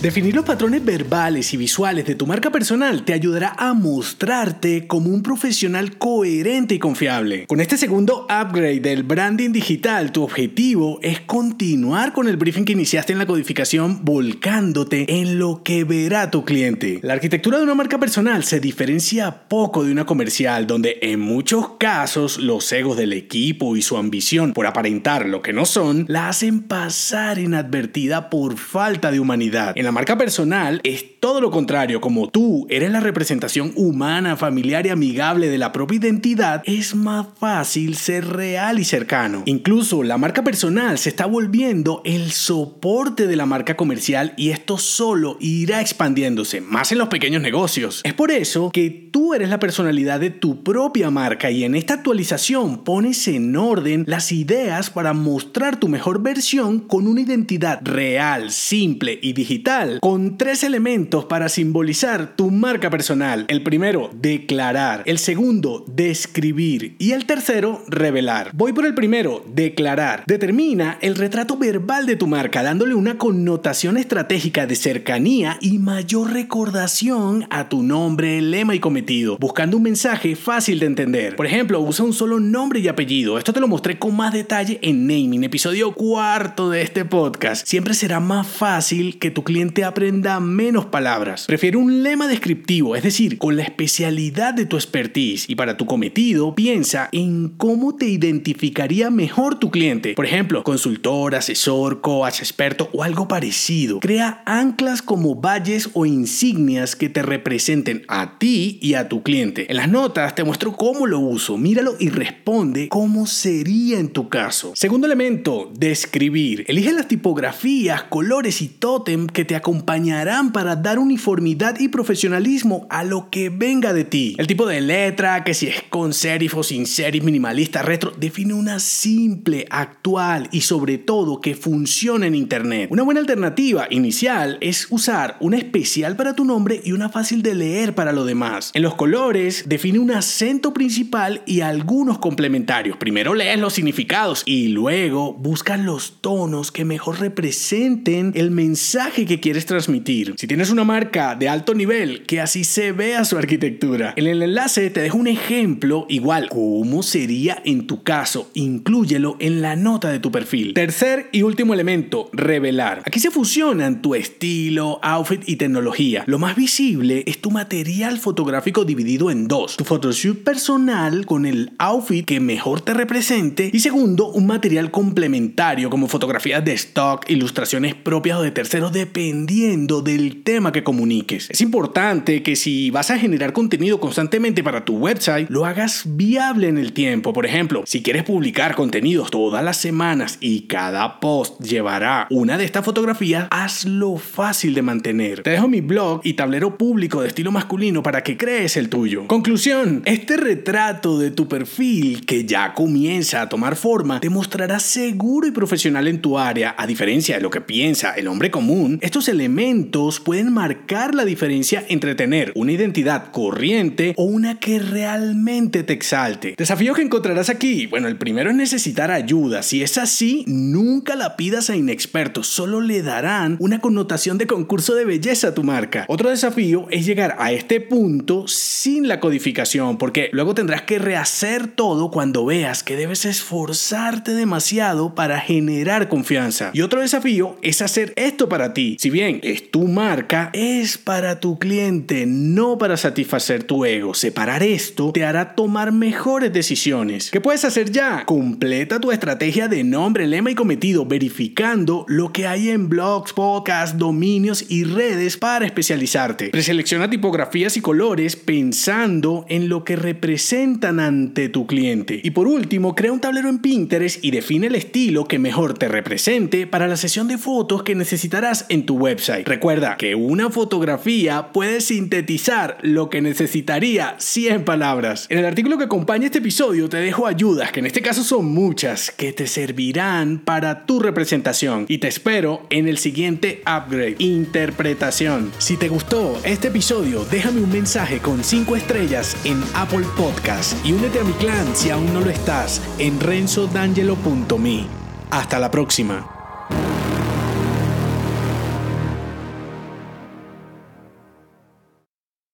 Definir los patrones verbales y visuales de tu marca personal te ayudará a mostrarte como un profesional coherente y confiable. Con este segundo upgrade del branding digital, tu objetivo es continuar con el briefing que iniciaste en la codificación volcándote en lo que verá tu cliente. La arquitectura de una marca personal se diferencia poco de una comercial donde en muchos casos los egos del equipo y su ambición por aparentar lo que no son la hacen pasar inadvertida por falta de humanidad la marca personal es todo lo contrario, como tú eres la representación humana, familiar y amigable de la propia identidad, es más fácil ser real y cercano. Incluso la marca personal se está volviendo el soporte de la marca comercial y esto solo irá expandiéndose, más en los pequeños negocios. Es por eso que tú eres la personalidad de tu propia marca y en esta actualización pones en orden las ideas para mostrar tu mejor versión con una identidad real, simple y digital con tres elementos para simbolizar tu marca personal. El primero, declarar. El segundo, describir. Y el tercero, revelar. Voy por el primero, declarar. Determina el retrato verbal de tu marca, dándole una connotación estratégica de cercanía y mayor recordación a tu nombre, lema y cometido, buscando un mensaje fácil de entender. Por ejemplo, usa un solo nombre y apellido. Esto te lo mostré con más detalle en Naming, episodio cuarto de este podcast. Siempre será más fácil que tu cliente aprenda menos palabras. Prefiere un lema descriptivo, es decir, con la especialidad de tu expertise. Y para tu cometido, piensa en cómo te identificaría mejor tu cliente. Por ejemplo, consultor, asesor, coach, experto o algo parecido. Crea anclas como valles o insignias que te representen a ti y a tu cliente. En las notas te muestro cómo lo uso. Míralo y responde cómo sería en tu caso. Segundo elemento, describir. Elige las tipografías, colores y tótem que te acompañarán para dar uniformidad y profesionalismo a lo que venga de ti. El tipo de letra, que si es con serif o sin serif, minimalista, retro, define una simple, actual y sobre todo que funcione en Internet. Una buena alternativa inicial es usar una especial para tu nombre y una fácil de leer para lo demás. En los colores, define un acento principal y algunos complementarios. Primero lees los significados y luego buscas los tonos que mejor representen el mensaje que quieres transmitir. Si tienes una marca de alto nivel, que así se vea su arquitectura. En el enlace te dejo un ejemplo igual cómo sería en tu caso. Inclúyelo en la nota de tu perfil. Tercer y último elemento, revelar. Aquí se fusionan tu estilo, outfit y tecnología. Lo más visible es tu material fotográfico dividido en dos. Tu photoshoot personal con el outfit que mejor te represente y segundo, un material complementario como fotografías de stock, ilustraciones propias o de terceros de dependiendo del tema que comuniques. Es importante que si vas a generar contenido constantemente para tu website, lo hagas viable en el tiempo. Por ejemplo, si quieres publicar contenidos todas las semanas y cada post llevará una de estas fotografías, hazlo fácil de mantener. Te dejo mi blog y tablero público de estilo masculino para que crees el tuyo. Conclusión, este retrato de tu perfil que ya comienza a tomar forma te mostrará seguro y profesional en tu área, a diferencia de lo que piensa el hombre común estos elementos pueden marcar la diferencia entre tener una identidad corriente o una que realmente te exalte. Desafío que encontrarás aquí, bueno, el primero es necesitar ayuda. Si es así, nunca la pidas a inexpertos, solo le darán una connotación de concurso de belleza a tu marca. Otro desafío es llegar a este punto sin la codificación, porque luego tendrás que rehacer todo cuando veas que debes esforzarte demasiado para generar confianza. Y otro desafío es hacer esto para ti si bien es tu marca, es para tu cliente, no para satisfacer tu ego. Separar esto te hará tomar mejores decisiones. ¿Qué puedes hacer ya? Completa tu estrategia de nombre, lema y cometido, verificando lo que hay en blogs, podcasts, dominios y redes para especializarte. Preselecciona tipografías y colores pensando en lo que representan ante tu cliente. Y por último, crea un tablero en Pinterest y define el estilo que mejor te represente para la sesión de fotos que necesitarás en tu website. Recuerda que una fotografía puede sintetizar lo que necesitaría 100 palabras. En el artículo que acompaña este episodio te dejo ayudas, que en este caso son muchas, que te servirán para tu representación. Y te espero en el siguiente upgrade, interpretación. Si te gustó este episodio, déjame un mensaje con 5 estrellas en Apple Podcast y únete a mi clan si aún no lo estás en renzodangelo.me. Hasta la próxima.